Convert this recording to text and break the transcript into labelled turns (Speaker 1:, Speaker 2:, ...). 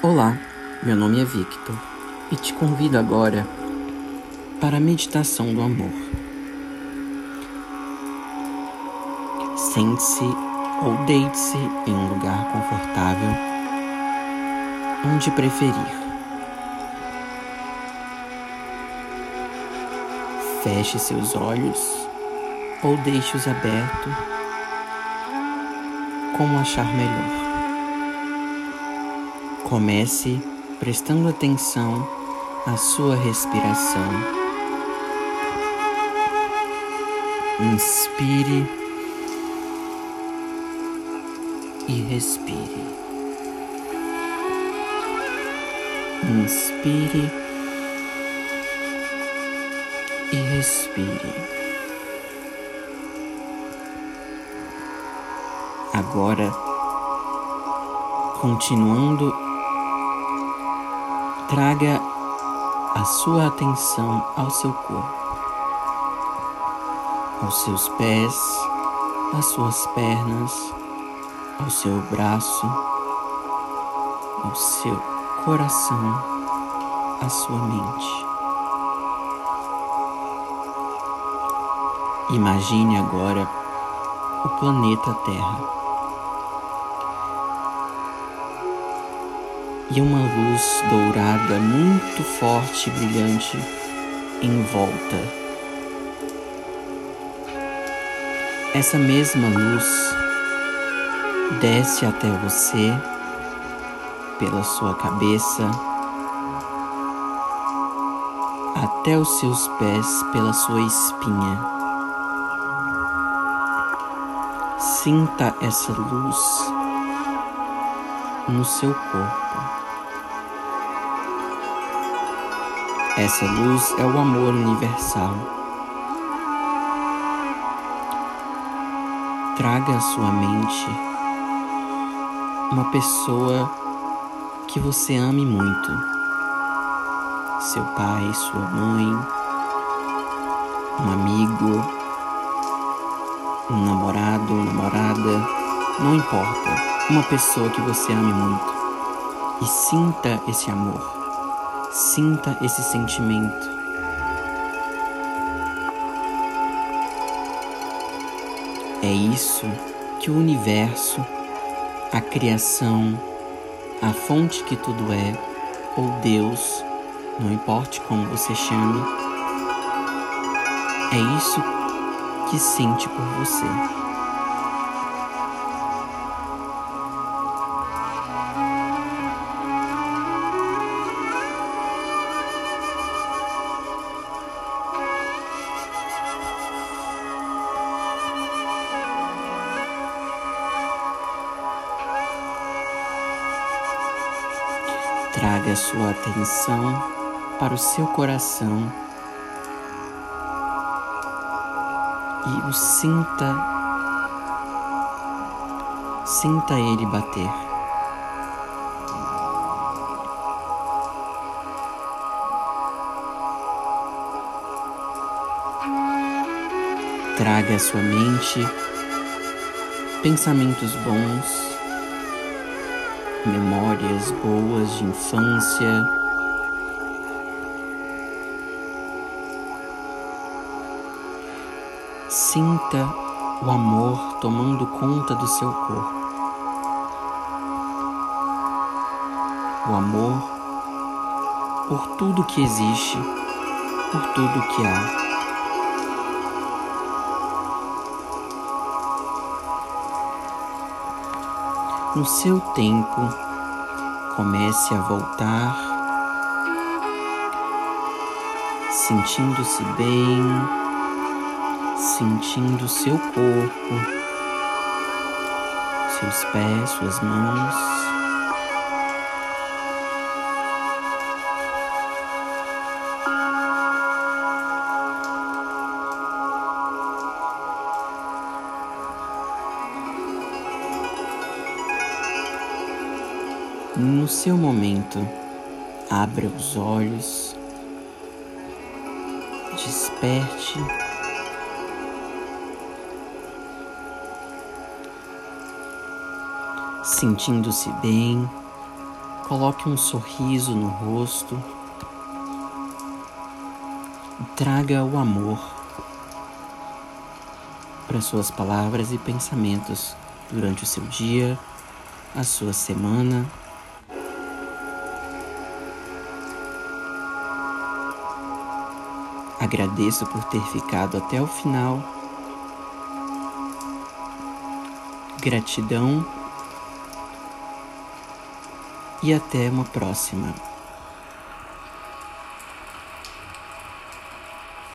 Speaker 1: Olá, meu nome é Victor e te convido agora para a meditação do amor. Sente-se ou deite-se em um lugar confortável, onde preferir. Feche seus olhos ou deixe-os abertos, como achar melhor. Comece prestando atenção à sua respiração. Inspire e respire. Inspire e respire. Agora, continuando Traga a sua atenção ao seu corpo, aos seus pés, às suas pernas, ao seu braço, ao seu coração, à sua mente. Imagine agora o planeta Terra. E uma luz dourada muito forte e brilhante em volta. Essa mesma luz desce até você pela sua cabeça até os seus pés pela sua espinha. Sinta essa luz no seu corpo. Essa luz é o amor universal. Traga à sua mente uma pessoa que você ame muito. Seu pai, sua mãe, um amigo, um namorado, namorada, não importa. Uma pessoa que você ame muito. E sinta esse amor. Sinta esse sentimento. É isso que o universo, a criação, a fonte que tudo é, ou Deus, não importe como você chame, é isso que sente por você. Traga sua atenção para o seu coração e o sinta, sinta ele bater. Traga à sua mente pensamentos bons memórias boas de infância. Sinta o amor tomando conta do seu corpo. O amor por tudo que existe, por tudo que há. No seu tempo, comece a voltar, sentindo-se bem, sentindo seu corpo, seus pés, suas mãos. No seu momento, abra os olhos, desperte. Sentindo-se bem, Coloque um sorriso no rosto. Traga o amor para suas palavras e pensamentos durante o seu dia, a sua semana. Agradeço por ter ficado até o final. Gratidão e até uma próxima.